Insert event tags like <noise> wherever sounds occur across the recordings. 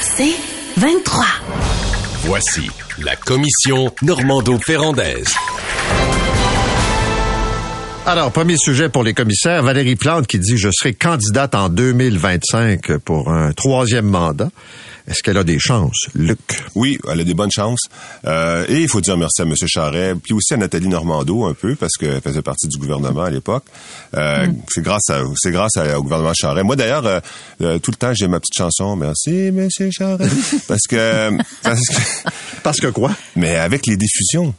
C'est 23. Voici la commission Normando-Ferrandaise. Alors, premier sujet pour les commissaires, Valérie Plante qui dit je serai candidate en 2025 pour un troisième mandat. Est-ce qu'elle a des chances, Luc? Oui, elle a des bonnes chances. Euh, et il faut dire merci à M. Charret, puis aussi à Nathalie Normando un peu, parce qu'elle faisait partie du gouvernement à l'époque. Euh, C'est grâce à c'est grâce à- au gouvernement Charret. Moi d'ailleurs, euh, euh, tout le temps j'ai ma petite chanson. Merci, M. Charret. parce que parce que Parce que quoi? mais avec les diffusions.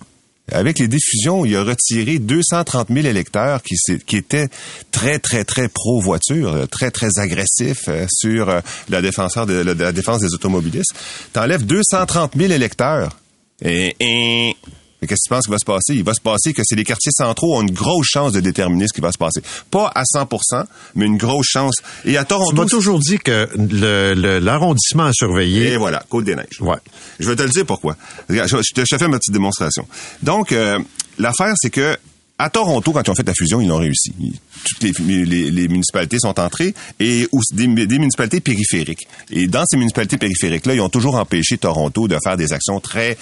Avec les diffusions, il a retiré 230 000 électeurs qui, étaient très, très, très pro-voiture, euh, très, très agressifs euh, sur euh, la, défenseur de, la, défense des automobilistes. T'enlèves 230 000 électeurs. Et- mais qu'est-ce que tu penses qu'il va se passer? Il va se passer que c'est les quartiers centraux ont une grosse chance de déterminer ce qui va se passer. Pas à 100% mais une grosse chance. Et à Tu Toronto... m'as toujours dit que le- le- l'arrondissement à surveiller. Et voilà, Côte-des-Neiges. Ouais. Je vais te le dire pourquoi. Je, je te fais ma petite démonstration. Donc, euh, l'affaire, c'est que à Toronto, quand ils ont fait la fusion, ils l'ont réussi. Toutes les, municipalités sont entrées et des municipalités périphériques. Et dans ces municipalités périphériques-là, ils ont toujours empêché Toronto de faire des actions très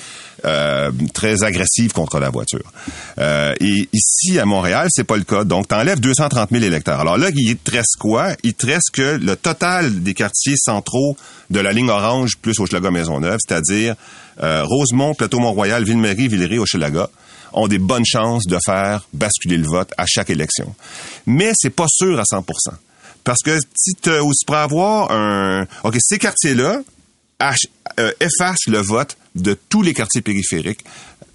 euh, très agressives contre la voiture. Euh, et ici, à Montréal, c'est pas le cas. Donc, t'enlèves 230 000 électeurs. Alors là, il te reste quoi? Il te reste que le total des quartiers centraux de la ligne orange plus Hochelaga Maisonneuve, c'est-à-dire euh, Rosemont, Plateau-Mont-Royal, Ville-Marie, Villeray, Hochelaga, ont des bonnes chances de faire basculer le vote à chaque élection. Mais c'est pas sûr à 100% Parce que si tu pour avoir un... OK, ces quartiers-là euh, effacent le vote de tous les quartiers périphériques.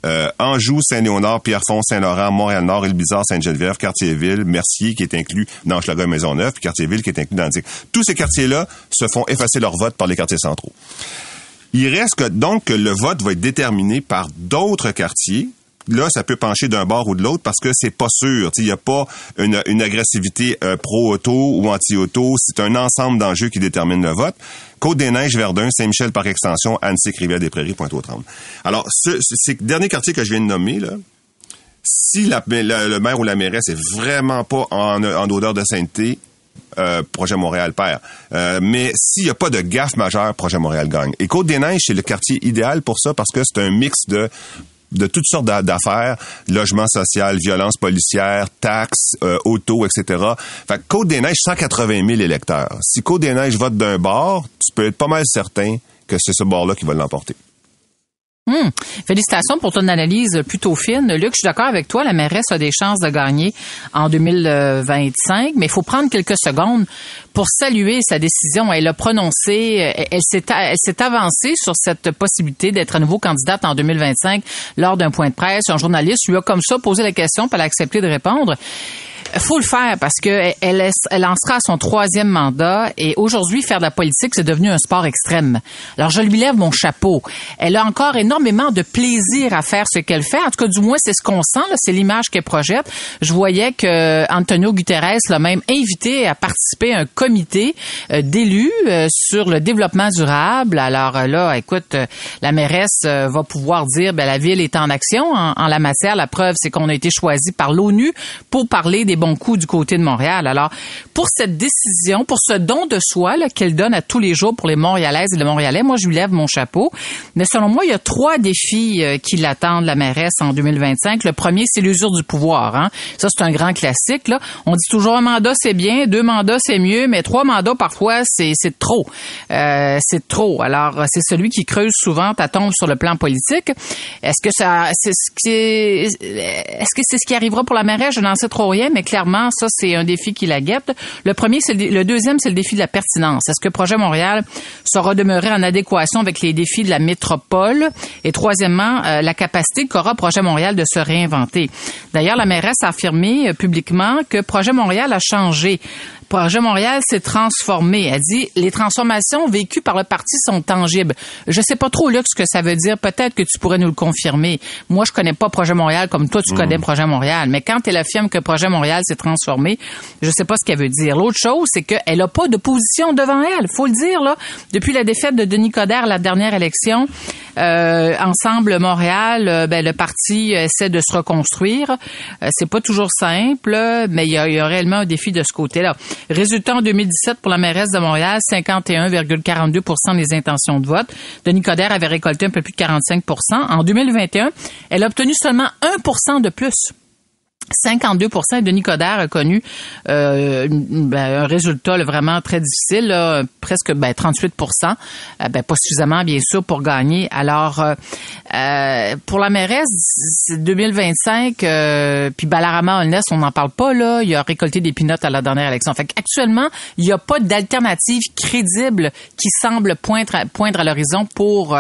Euh, Anjou, Saint-Léonard, Pierrefonds, Saint-Laurent, Montréal-Nord, Île-Bizarre, Sainte-Geneviève, Quartier-Ville, Mercier, qui est inclus dans Hochelaga et Maisonneuve, puis Quartier-Ville, qui est inclus dans Dick. Tous ces quartiers-là se font effacer leur vote par les quartiers centraux. Il reste donc que le vote va être déterminé par d'autres quartiers. Là, ça peut pencher d'un bord ou de l'autre parce que c'est pas sûr. Il n'y a pas une, agressivité euh, pro-auto ou anti-auto. C'est un ensemble d'enjeux qui détermine le vote. Côte-des-Neiges, Verdun, Saint-Michel par extension, Annecy, Rivière-des-Prairies, Pointe-aux-Trembles. Alors, ce- ce- ces derniers quartiers que je viens de nommer, là, si la- le maire ou la mairesse est vraiment pas en, en odeur de sainteté, euh, Projet Montréal perd. Euh, mais s'il n'y a pas de gaffe majeure, Projet Montréal gagne. Et Côte-des-Neiges, c'est le quartier idéal pour ça parce que c'est un mix de de toutes sortes d'a- d'affaires, logement social, violence policière, taxes, euh, auto, etc. Fait que Côte-des-Neiges, 180 000 électeurs. Si Côte-des-Neiges vote d'un bord, tu peux être pas mal certain que c'est ce bord-là qui va l'emporter. Hum. Félicitations pour ton analyse plutôt fine. Luc, je suis d'accord avec toi, la mairesse a des chances de gagner en 2025, mais il faut prendre quelques secondes pour saluer sa décision. Elle a prononcé, elle s'est avancée sur cette possibilité d'être à nouveau candidate en 2025 lors d'un point de presse. Un journaliste lui a comme ça posé la question, puis elle accepté de répondre faut le faire parce que elle, elle en sera à son troisième mandat et aujourd'hui faire de la politique c'est devenu un sport extrême. Alors je lui lève mon chapeau. Elle a encore énormément de plaisir à faire ce qu'elle fait. En tout cas du moins c'est ce qu'on sent c'est l'image qu'elle projette. Je voyais que Antonio Guterres l'a même invité à participer à un comité euh, d'élus euh, sur le développement durable. Alors euh, là écoute euh, la mairesse euh, va pouvoir dire ben la ville est en action en, en la matière. La preuve c'est qu'on a été choisi par l'ONU pour parler des bons coups du côté de Montréal. Alors, pour cette décision, pour ce don de soi qu'elle donne à tous les jours pour les Montréalaises et les Montréalais, moi, je lui lève mon chapeau. Mais selon moi, il y a trois défis euh, qui l'attendent, la mairesse, en 2025. Le premier, c'est l'usure du pouvoir. Hein. Ça, c'est un grand classique. Là. On dit toujours un mandat, c'est bien, deux mandats, c'est mieux, mais trois mandats, parfois, c'est c'est trop. Euh, c'est trop. Alors, c'est celui qui creuse souvent ta tombe sur le plan politique. Est-ce que ça, c'est ce qui, est-ce que c'est ce qui arrivera pour la mairesse? Je n'en sais trop rien, mais clairement, ça, c'est un défi qui la guette. Le premier, c'est le, deuxième, c'est le défi de la pertinence. Est-ce que Projet Montréal saura demeurer en adéquation avec les défis de la métropole? Et troisièmement, euh, la capacité qu'aura Projet Montréal de se réinventer. D'ailleurs, la mairesse a affirmé euh, publiquement que Projet Montréal a changé. Projet Montréal s'est transformé. Elle dit les transformations vécues par le parti sont tangibles. Je sais pas trop, Luc, ce que ça veut dire. Peut-être que tu pourrais nous le confirmer. Moi, je connais pas Projet Montréal comme toi, tu connais Projet Montréal. Mais quand elle affirme que Projet Montréal s'est transformé, je sais pas ce qu'elle veut dire. L'autre chose, c'est qu'elle a pas de position devant elle. Faut le dire, là. Depuis la défaite de Denis Coderre, la dernière élection, euh, Ensemble Montréal, euh, ben, le parti essaie de se reconstruire. Euh, c'est pas toujours simple, mais il y, y a réellement un défi de ce côté-là. Résultat en 2017 pour la mairesse de Montréal, 51,42% des intentions de vote. Denis Coderre avait récolté un peu plus de 45% En 2021, elle a obtenu seulement 1 de plus. 52% Denis Coderre a connu euh, ben, un résultat là, vraiment très difficile, là, presque ben, 38% euh, ben, pas suffisamment bien sûr pour gagner. Alors euh, euh pour la mairesse 2025 euh, puis Balarama Holness, on n'en parle pas là, il a récolté des pinottes à la dernière élection. Fait actuellement, il n'y a pas d'alternative crédible qui semble poindre, poindre à l'horizon pour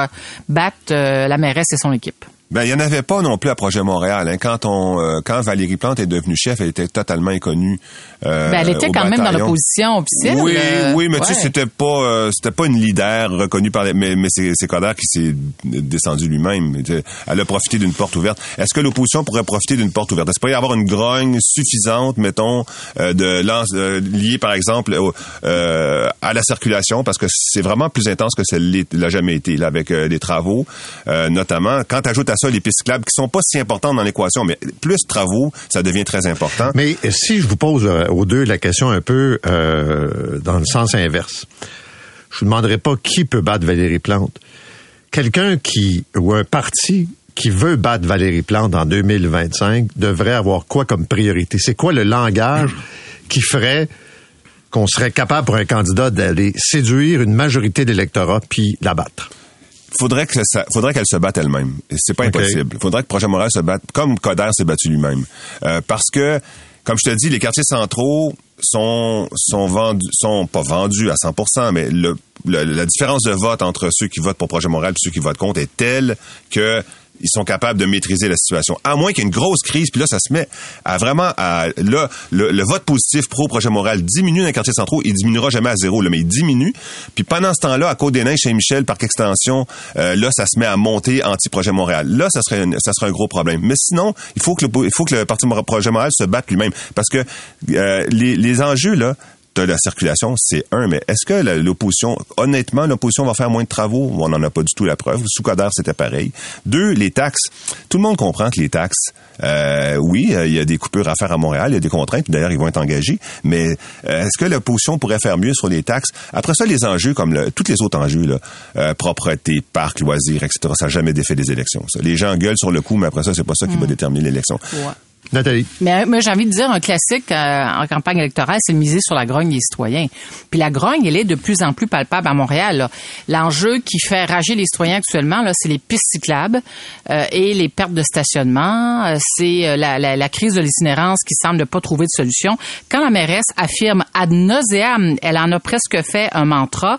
battre la mairesse et son équipe. Ben, il n'y en avait pas non plus à Projet Montréal. Hein. Quand on, euh, quand Valérie Plante est devenue chef, elle était totalement inconnue. Euh, ben, elle était quand même dans l'opposition officielle. Oui, oui, mais tu sais, c'était pas, euh, c'était pas une leader reconnue par les, mais, mais c'est, c'est Coder qui s'est descendu lui-même. Elle a profité d'une porte ouverte. Est-ce que l'opposition pourrait profiter d'une porte ouverte? Est-ce qu'il pourrait y avoir une grogne suffisante, mettons, de lance, liée, par exemple, à la circulation, parce que c'est vraiment plus intense que ça l'a jamais été, là, avec des travaux, notamment. Quand tu ajoutes à ça les qui sont pas si importantes dans l'équation, mais plus travaux, ça devient très important. Mais si je vous pose euh, aux deux la question un peu euh, dans le sens inverse, je vous demanderai pas qui peut battre Valérie Plante. Quelqu'un qui ou un parti qui veut battre Valérie Plante en 2025 devrait avoir quoi comme priorité? C'est quoi le langage qui ferait qu'on serait capable pour un candidat d'aller séduire une majorité d'électorats puis la battre faudrait que ça, faudrait qu'elle se batte elle-même. C'est pas impossible. Faudrait que Projet Montréal se batte comme Coder s'est battu lui-même. Euh, parce que, comme je te dis, les quartiers centraux sont sont vendus, sont pas vendus à 100%, mais le, la différence de vote entre ceux qui votent pour Projet Montréal et ceux qui votent contre est telle que ils sont capables de maîtriser la situation. À moins qu'il y ait une grosse crise, puis là, ça se met à vraiment à là, le, vote positif pro projet moral diminue dans les quartiers centraux, il diminuera jamais à zéro, là, mais il diminue. Puis pendant ce temps-là, à Côte-des-Neiges, chez Michel, par extension, euh, là, ça se met à monter anti-projet Montréal. Là, ça serait ça serait un gros problème. Mais sinon, il faut que le, il faut que le parti projet Montréal se batte lui-même, parce que euh, les, les enjeux là, de la circulation, c'est un, mais est-ce que l'opposition, honnêtement, l'opposition va faire moins de travaux? On n'en a pas du tout la preuve. Sous c'était pareil. Deux, les taxes. Tout le monde comprend que les taxes, euh, oui, euh, il y a des coupures à faire à Montréal, il y a des contraintes, d'ailleurs, ils vont être engagés, mais euh, est-ce que l'opposition pourrait faire mieux sur les taxes? Après ça, les enjeux, comme le, tous les autres enjeux, là, propreté, parc, loisirs, etc., ça n'a jamais défait des élections. Les gens gueulent sur le coup, mais après ça, c'est pas ça qui va mm. déterminer l'élection. Nathalie. Mais moi, j'ai envie de dire un classique euh, en campagne électorale, c'est miser sur la grogne des citoyens. Puis la grogne, elle est de plus en plus palpable à Montréal. L'enjeu qui fait rager les citoyens actuellement, là, c'est les pistes cyclables euh, et les pertes de stationnement. Euh, c'est la, la, la, crise de l'itinérance qui semble ne pas trouver de solution. Quand la mairesse affirme ad nauseam, elle en a presque fait un mantra.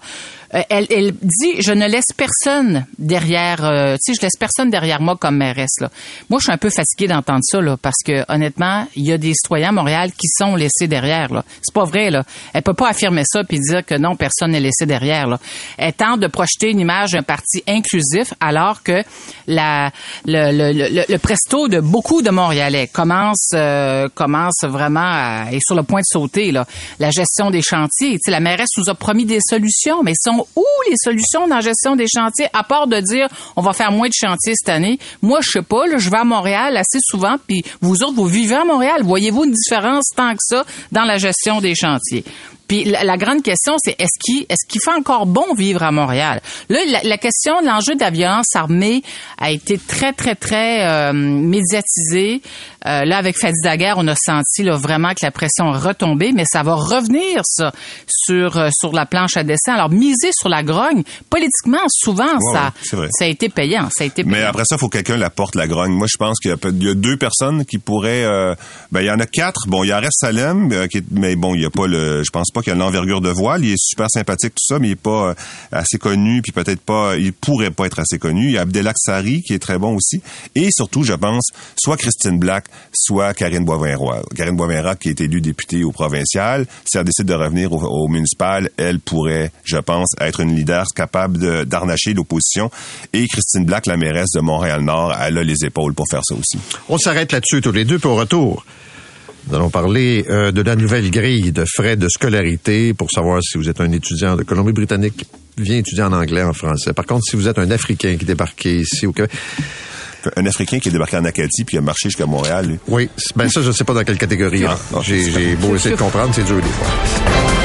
Euh, elle, elle, dit je ne laisse personne derrière euh, tu sais je laisse personne derrière moi comme mairesse là. Moi je suis un peu fatiguée d'entendre ça là parce que honnêtement, il y a des citoyens à Montréal qui sont laissés derrière là. C'est pas vrai là. Elle peut pas affirmer ça puis dire que non personne n'est laissé derrière là. Elle tente de projeter une image d'un parti inclusif alors que la le, le, le, presto de beaucoup de Montréalais commence euh, commence vraiment à, est sur le point de sauter là. La gestion des chantiers, tu sais la mairesse nous a promis des solutions mais sont où les solutions dans la gestion des chantiers, à part de dire on va faire moins de chantiers cette année? Moi, je sais pas, là, je vais à Montréal assez souvent, puis vous autres, vous vivez à Montréal. Voyez-vous une différence tant que ça dans la gestion des chantiers? Puis la, grande question, c'est est-ce qu'il est-ce fait encore bon vivre à Montréal? Là, la, question de l'enjeu de la violence armée a été très très très euh, médiatisée. Euh, là, avec Fadi Daguerre, on a senti là, vraiment que la pression a retombé, mais ça va revenir ça sur euh, sur la planche à dessin. Alors miser sur la grogne, politiquement, souvent ça ça a été payant, ça a été. Mais après ça, il faut que quelqu'un la porte la grogne. Moi, je pense qu'il y, a deux personnes qui pourraient. ben, il y en a quatre. Bon, il y a Rest Salem, qui mais bon, il y a pas le. Je pense pas qu'il a l'envergure de voile. Il est super sympathique, tout ça, mais il est pas euh, assez connu, puis peut-être pas, il pourrait pas être assez connu. Il y a Abdelak Sari, qui est très bon aussi. Et surtout, je pense, soit Christine Black, soit Karine Boivin-Roy. Karine Boivin-Roy, qui est élue députée au provincial, si elle décide de revenir au, municipal, elle pourrait, je pense, être une leader capable d'arnacher l'opposition. Et Christine Black, la mairesse de Montréal-Nord, elle a les épaules pour faire ça aussi. On s'arrête là-dessus tous les deux, au retour. Nous allons parler euh, de la nouvelle grille de frais de scolarité pour savoir si vous êtes un étudiant de Colombie-Britannique qui vient étudier en anglais, en français. Par contre, si vous êtes un Africain qui débarque ici au Québec, Un Africain qui est débarqué en Acadie puis a marché jusqu'à Montréal, lui. oui, ben ça, je sais pas dans quelle catégorie. Ah, ok. J'ai j'ai beau essayer de comprendre, c'est dur des fois.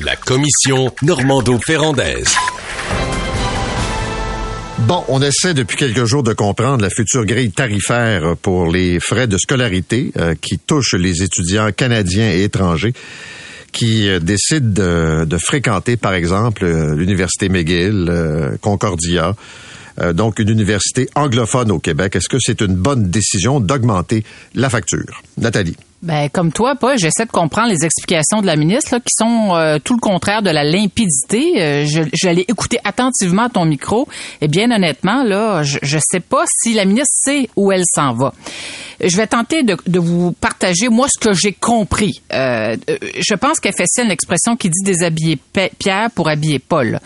La commission Normando-Ferrandaise. Bon, on essaie depuis quelques jours de comprendre la future grille tarifaire pour les frais de scolarité euh, qui touchent les étudiants canadiens et étrangers qui euh, décident de, fréquenter, par exemple, euh, l'université McGill, Concordia, donc une université anglophone au Québec. Est-ce que c'est une bonne décision d'augmenter la facture? Nathalie. Ben, comme toi, Paul, j'essaie de comprendre les explications de la ministre là, qui sont euh, tout le contraire de la limpidité. Euh, je, je l'ai attentivement ton micro et bien honnêtement, là, je, je sais pas si la ministre sait où elle s'en va. Je vais tenter de, de vous partager moi ce que j'ai compris. Euh, euh, je pense qu'elle fait celle l'expression qui dit déshabiller Pierre pour habiller Paul.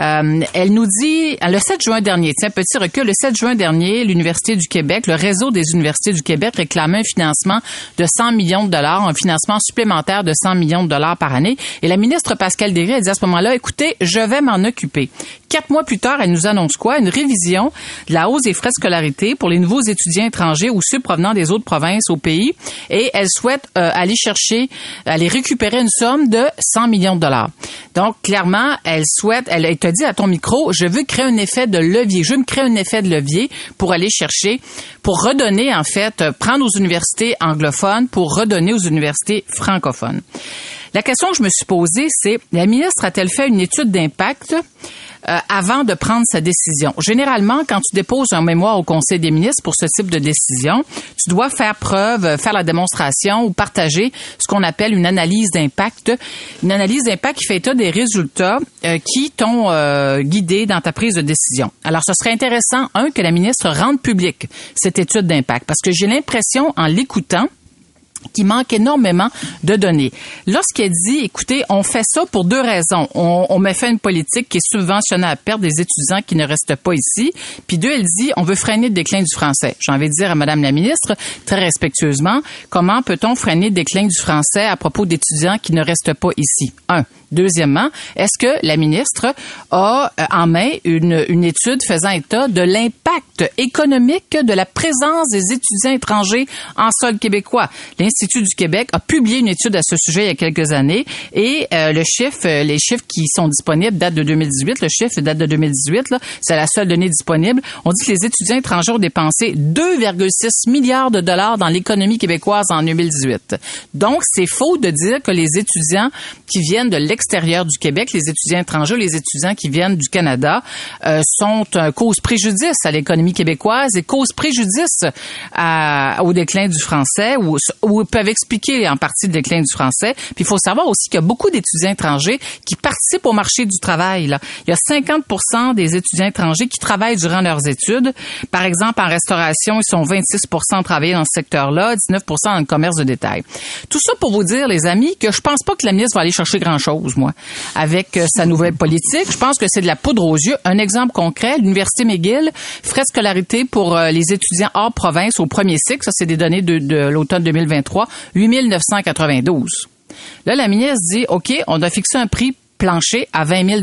Euh, elle nous dit, le 7 juin dernier, tiens, petit recul, le 7 juin dernier, l'Université du Québec, le réseau des universités du Québec réclamait un financement de 100 millions de dollars, un financement supplémentaire de 100 millions de dollars par année. Et la ministre Pascal Derry a dit à ce moment-là, écoutez, je vais m'en occuper. Quatre mois plus tard, elle nous annonce quoi? Une révision de la hausse des frais de scolarité pour les nouveaux étudiants étrangers ou ceux provenant des autres provinces au pays. Et elle souhaite euh, aller chercher, aller récupérer une somme de 100 millions de dollars. Donc, clairement, elle souhaite, elle, elle te dit à ton micro, je veux créer un effet de levier. Je veux me créer un effet de levier pour aller chercher, pour redonner, en fait, euh, prendre aux universités anglophones pour redonner aux universités francophones. La question que je me suis posée, c'est, la ministre a-t-elle fait une étude d'impact euh, avant de prendre sa décision? Généralement, quand tu déposes un mémoire au Conseil des ministres pour ce type de décision, tu dois faire preuve, euh, faire la démonstration ou partager ce qu'on appelle une analyse d'impact. Une analyse d'impact qui fait état des résultats euh, qui t'ont euh, guidé dans ta prise de décision. Alors, ce serait intéressant, un, que la ministre rende publique cette étude d'impact, parce que j'ai l'impression, en l'écoutant, qui manque énormément de données. Lorsqu'elle dit, écoutez, on fait ça pour deux raisons. On, on met fait une politique qui est subventionnée à perte des étudiants qui ne restent pas ici. Puis deux, elle dit, on veut freiner le déclin du français. J'ai envie de dire à Madame la ministre, très respectueusement, comment peut-on freiner le déclin du français à propos d'étudiants qui ne restent pas ici? Un. Deuxièmement, est-ce que la ministre a euh, en main une, une étude faisant état de l'impact économique de la présence des étudiants étrangers en sol québécois? L'Institut du Québec a publié une étude à ce sujet il y a quelques années et euh, le chiffre, euh, les chiffres qui sont disponibles datent de 2018. Le chiffre date de 2018. là. C'est la seule donnée disponible. On dit que les étudiants étrangers ont dépensé 2,6 milliards de dollars dans l'économie québécoise en 2018. Donc, c'est faux de dire que les étudiants qui viennent de l'extérieur du Québec, les étudiants étrangers, les étudiants qui viennent du Canada, euh, sont un cause préjudice à l'économie québécoise et cause préjudice à- au déclin du français ou, ou peuvent expliquer en partie le déclin du français. Puis il faut savoir aussi qu'il y a beaucoup d'étudiants étrangers qui participent au marché du travail. Là. Il y a 50 des étudiants étrangers qui travaillent durant leurs études. Par exemple, en restauration, ils sont 26 à travailler dans ce secteur-là, 19% dans le commerce de détail. Tout ça pour vous dire, les amis, que je pense pas que la ministre va aller chercher grand-chose, avec euh, sa nouvelle politique. Je pense que c'est de la poudre aux yeux. Un exemple concret, l'Université McGill, frais de scolarité pour euh, les étudiants hors province au premier cycle, ça c'est des données de, l'automne 2023, 8 992. Là, la ministre dit, OK, on a fixé un prix plancher à 20 000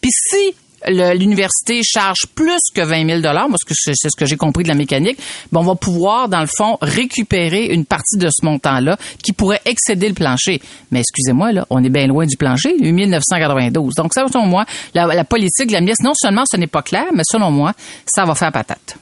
Puis si l'université charge plus que 20 000 dollars, parce que c'est ce que j'ai compris de la mécanique, ben on va pouvoir, dans le fond, récupérer une partie de ce montant-là qui pourrait excéder le plancher. Mais excusez-moi, là, on est bien loin du plancher, 8 992. Donc, selon moi, la, la politique la ministre, non seulement ce n'est pas clair, mais selon moi, ça va faire patate.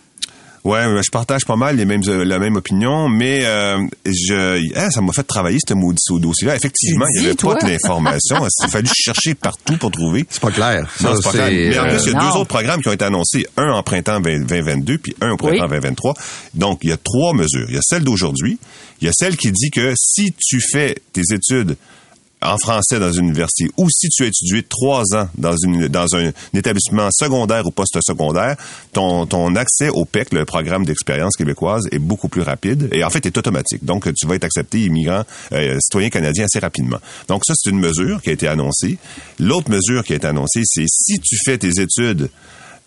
Ouais, je partage pas mal les mêmes, euh, la même opinion, mais euh, je, hein, ça m'a fait travailler ce maudit ce dossier-là. Effectivement, il y avait dis, pas toi? de l'information. <laughs> Il a fallu chercher partout pour trouver. C'est pas clair. Non, c'est pas clair. Mais en euh, plus, il y a non. deux autres programmes qui ont été annoncés. Un en printemps 20- 2022, puis un au printemps Oui. 2023. Donc, il y a trois mesures. Il y a celle d'aujourd'hui. Il y a celle qui dit que si tu fais tes études en français dans une université ou si tu as étudié trois ans dans, une, dans un, établissement secondaire ou post-secondaire, ton, ton accès au PEC, le programme d'expérience québécoise, est beaucoup plus rapide et en fait est automatique. Donc, tu vas être accepté immigrant, euh, citoyen canadien assez rapidement. Donc, ça, c'est une mesure qui a été annoncée. L'autre mesure qui a été annoncée, c'est si tu fais tes études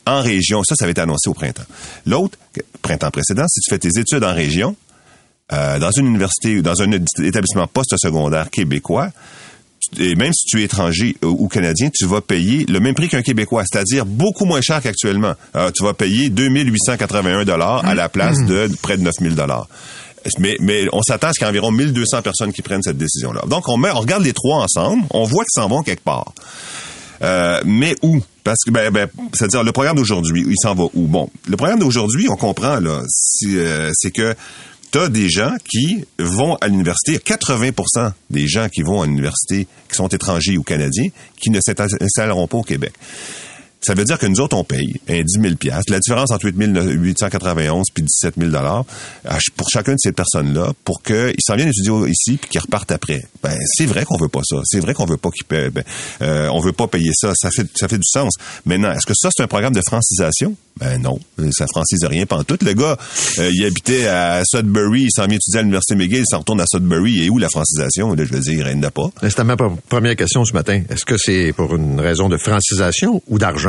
en région, ça, ça avait été annoncé au printemps. L'autre, printemps précédent, si tu fais tes études en région, euh, dans une université ou dans un établissement post-secondaire québécois, et même si tu es étranger euh, ou canadien, tu vas payer le même prix qu'un Québécois, c'est-à-dire beaucoup moins cher qu'actuellement. Euh, tu vas payer 2881 dollars à la place de près de 9000 dollars. Mais, mais on s'attend à ce qu'il y ait environ 1200 personnes qui prennent cette décision-là. Donc, on, met, on regarde les trois ensemble, on voit qu'ils s'en vont quelque part. Euh, mais où? Parce que, ben, ben, c'est-à-dire, le programme d'aujourd'hui, il s'en va où? Bon, le programme d'aujourd'hui, on comprend, là, si, euh, c'est que tu as des gens qui vont à l'université, il y a 80% des gens qui vont à l'université, qui sont étrangers ou canadiens, qui ne s'installeront pas au Québec. Ça veut dire que nous autres, on paye un 10 000 La différence entre 8 891 puis 17 000 dollars pour chacune de ces personnes-là, pour qu'ils s'en viennent étudier ici puis qu'ils repartent après. Ben, c'est vrai qu'on veut pas ça. C'est vrai qu'on veut pas qu'ils paient. Ben, euh, on veut pas payer ça. Ça fait, ça fait du sens. Maintenant, est-ce que ça, c'est un programme de francisation? Ben non. Ça francise rien tout. Le gars, euh, il habitait à Sudbury, il s'en vient étudier à l'Université McGill, il s'en retourne à Sudbury. Et où la francisation? Là, je veux dire, il n'y en a pas. C'était ma pre- première question ce matin. Est-ce que c'est pour une raison de francisation ou d'argent?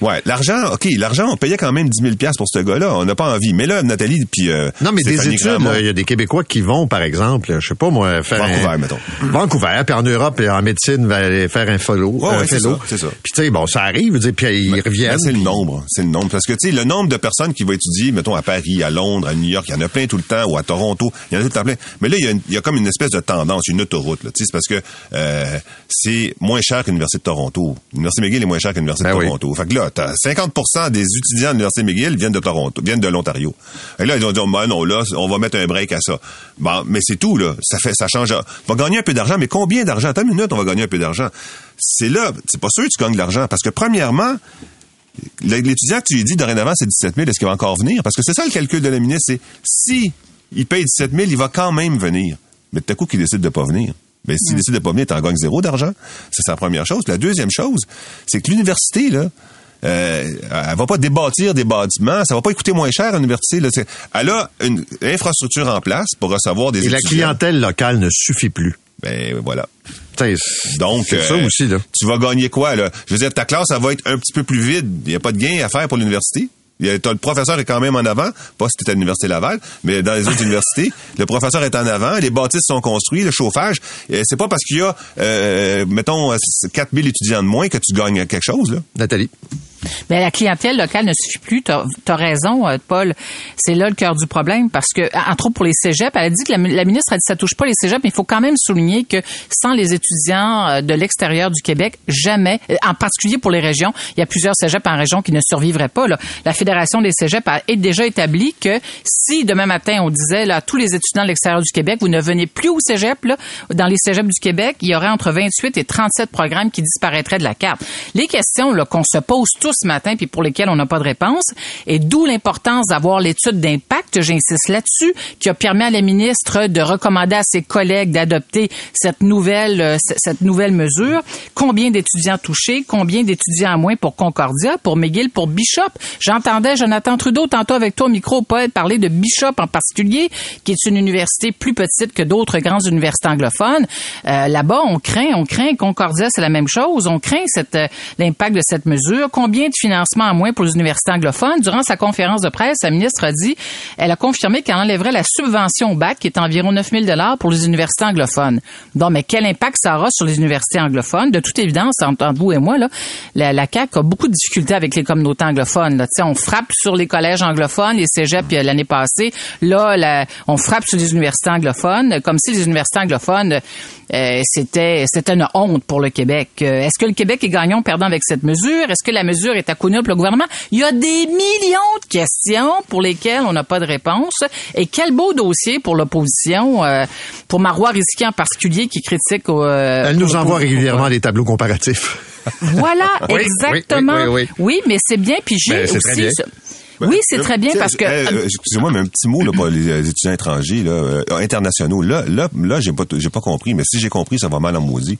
Ouais, l'argent, OK, l'argent, on payait quand même 10 000 pour ce gars-là. On n'a pas envie. Mais là, Nathalie, puis euh, Non, mais des études, il y a des Québécois qui vont, par exemple, je sais pas moi, faire Vancouver, un... mettons. Vancouver, puis en Europe, en médecine, va aller faire un follow. Un ouais, c'est ça. Puis tu sais, bon, ça arrive, puis ils Mais- reviennent. c'est le nombre, c'est le nombre. Parce que tu sais, le nombre de personnes qui vont étudier, mettons à Paris, à Londres, à New York, il y en a plein tout le temps, ou à Toronto, il y en a tout le temps plein. Mais là, il y a, y comme une espèce de tendance, une autoroute. Là, tu sais, c'est parce que euh, c'est moins cher qu'une l'université de Toronto. L'université McGill est moins cher qu'une l'université Ben de oui. Toronto. Fait que là, t'as 50% des étudiants de l'université McGill viennent de Toronto, viennent de l'Ontario. Et là, ils ont dit, ben non, là, on va mettre un break à ça. Bon, mais c'est tout là. Ça fait, ça change. On va gagner un peu d'argent, mais combien d'argent? Attends une minute, on va gagner un peu d'argent. C'est là, c'est pas sûr que tu gagnes de l'argent parce que premièrement, L'étudiant que tu lui dis dorénavant, c'est 17 000, est-ce qu'il va encore venir? Parce que c'est ça le calcul de la ministre, c'est si il paye 17 000, il va quand même venir. Mais tout à coup qu'il décide de pas venir. Mais s'il décide de pas venir, t'en gagnes zéro d'argent. C'est la première chose. La deuxième chose, c'est que l'université, là, euh, elle va pas débâtir des bâtiments, ça va pas coûter moins cher à l'université. Là. Elle a une infrastructure en place pour recevoir des Et la clientèle locale ne suffit plus. Ben voilà. Donc, c'est ça euh, aussi, là. tu vas gagner quoi, là? Je veux dire, ta classe, ça va être un petit peu plus vide. Il n'y a pas de gain à faire pour l'université. T'as- Le professeur est quand même en avant, pas si tu à l'Université Laval, mais dans les autres <laughs> universités, le professeur est en avant, les bâtisses sont construits, le chauffage. euh, C'est pas parce qu'il y a, euh, mettons, euh, 4000 étudiants de moins que tu gagnes quelque chose. Là. Nathalie. Mais la clientèle locale ne suffit plus. Tu as, raison, euh, Paul. C'est là le cœur du problème parce que, entre autres pour les cégeps, elle a dit que la, ministre a dit que ça touche pas les cégeps, mais il faut quand même souligner que sans les étudiants euh, de l'extérieur du Québec, jamais, euh, en particulier pour les régions, il y a plusieurs cégeps en région qui ne survivraient pas. Là. La Fédération des cégeps a déjà établi que si demain matin on disait là, à tous les étudiants de l'extérieur du Québec, vous ne venez plus au cégep, là, dans les cégeps du Québec, il y aurait entre 28 et 37 programmes qui disparaîtraient de la carte. Les questions qu'on se pose tous ce matin, puis pour lesquelles on n'a pas de réponse, et d'où l'importance d'avoir l'étude d'impact, j'insiste là-dessus, qui a permis à la ministre de recommander à ses collègues d'adopter cette nouvelle, euh, cette nouvelle mesure. Combien d'étudiants touchés, combien d'étudiants à moins pour Concordia, pour McGill, pour Bishop? J'entendais Jonathan Trudeau tantôt avec toi au micro, Paul, parler de Bishop en particulier, qui est une université plus petite que d'autres grandes universités anglophones. Euh, Là-bas, on craint, on craint Concordia, c'est la même chose. On craint cette, euh, l'impact de cette mesure. Combien de financement en moins pour les universités anglophones. Durant sa conférence de presse, la ministre a dit, elle a confirmé qu'elle enlèverait la subvention au bac, qui est environ 9 000 pour les universités anglophones. Donc, mais quel impact ça aura sur les universités anglophones? De toute évidence, entre vous et moi, là, la, la CAQ a beaucoup de difficultés avec les communautés anglophones. Là. On frappe sur les collèges anglophones, les cégeps euh, l'année passée. Là, on frappe sur les universités anglophones, comme si les universités anglophones, euh, c'était c'était une honte pour le Québec. Euh, Est-ce que le Québec est gagnant ou perdant avec cette mesure? Est-ce que la mesure est à pour le gouvernement? Il y a des millions de questions pour lesquelles on n'a pas de réponse. Et quel beau dossier pour l'opposition, euh, pour Marois Risky en particulier, qui critique... euh, Elle nous envoie régulièrement des tableaux comparatifs. Voilà, <laughs> Oui, exactement. oui, oui, oui, oui. mais c'est bien. Puis j'ai Ben, aussi... bien. ce- Oui, c'est très bien parce que... euh, excusez-moi, mais un petit mot là pour les euh, étudiants étrangers là, euh, internationaux. Là, là, là, j'ai pas, j'ai pas compris. Mais si j'ai compris, ça va mal en maudit.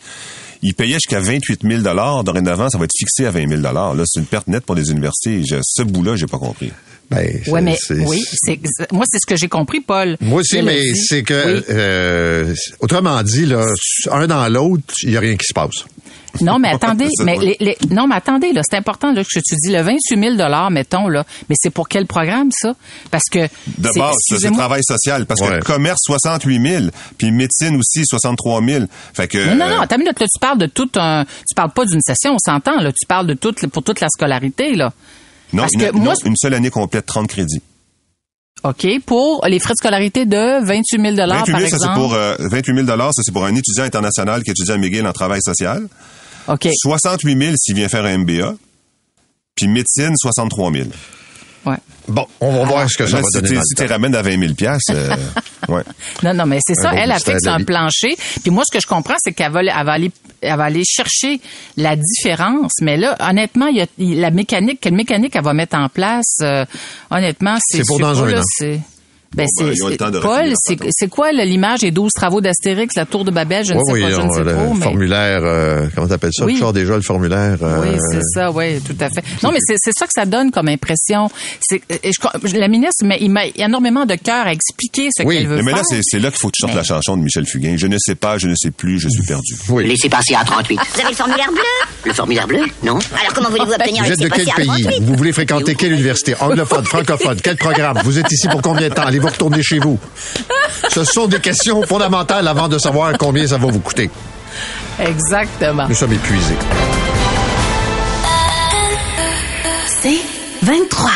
Ils payaient jusqu'à 28 000 Dorénavant, ça va être fixé à 20 000 Là, c'est une perte nette pour les universités. Je- ce bout-là, j'ai pas compris. Ben, Ouais, mais c'est- oui, c'est moi c'est ce que j'ai compris, Paul. Moi aussi, mais c'est que, Oui. euh, autrement dit, là, un dans l'autre, il n'y a rien qui se passe. Non, mais <laughs> attendez, C'est ça, mais les, les- non, mais attendez, là, c'est important là, que tu dis le 28 000 dollars, mettons là, mais c'est pour quel programme ça? Parce que De c'est- base, ça, c'est travail social. Parce Ouais. que commerce, 68 000. Puis médecine aussi, 63 000. Fait que... Non, non, non, euh, attends une minute, là, tu parles de tout un, tu parles pas d'une session, on s'entend, là, tu parles de toute, pour toute la scolarité, là. non, parce une, que moi, non, une seule année complète, 30 crédits. OK, pour les frais de scolarité de 28 000 dollars 28 par 000, ça c'est exemple. pour euh, 28 000 ça c'est pour un étudiant international qui étudie à McGill en travail social. OK, 68 000 s'il vient faire un MBA. Puis médecine, 63 000. ouais. Bon, on va voir ce que ça Là, va si donner si tu ramènes à 20 000 euh, <laughs> ouais. Non, non, mais c'est ça. bon elle a fixe un plancher. Puis moi, ce que je comprends, c'est qu'elle va, elle va aller, elle va aller chercher la différence. Mais là, honnêtement, il y a la mécanique, quelle mécanique elle va mettre en place. euh, honnêtement, c'est C'est pour dans un an. Ben, Bon, c'est, ben, ils ont le c'est- temps de Paul, c'est, quoi l'image des 12 travaux d'Astérix, la tour de Babel, je ne sais oui, pas, je ne on- sais le pas, mais... formulaire, euh, comment t'appelles ça? Oui. Richard, déjà, le formulaire. euh, Oui, c'est ça, oui, tout à fait. Non, mais c'est c'est ça que ça donne comme impression. C'est la ministre, mais il m'a énormément de cœur à expliquer ce Oui, qu'elle veut Mais, mais là, faire. c'est c'est là qu'il faut que tu sortes Mais- la chanson de Michel Fugain. Je ne sais pas, je ne sais plus, je suis perdu. Oui. Laissez passer à 38. Vous avez le formulaire bleu? Le formulaire bleu Non? Alors comment voulez-vous obtenir Vous êtes de quel pays? 38 Vous voulez fréquenter quelle université? Anglophone, <laughs> francophone, quel programme? Vous êtes ici pour combien de temps? Allez-vous retourner chez vous? Ce sont des questions fondamentales avant de savoir combien ça va vous coûter. Exactement. Nous sommes épuisés. C'est 23.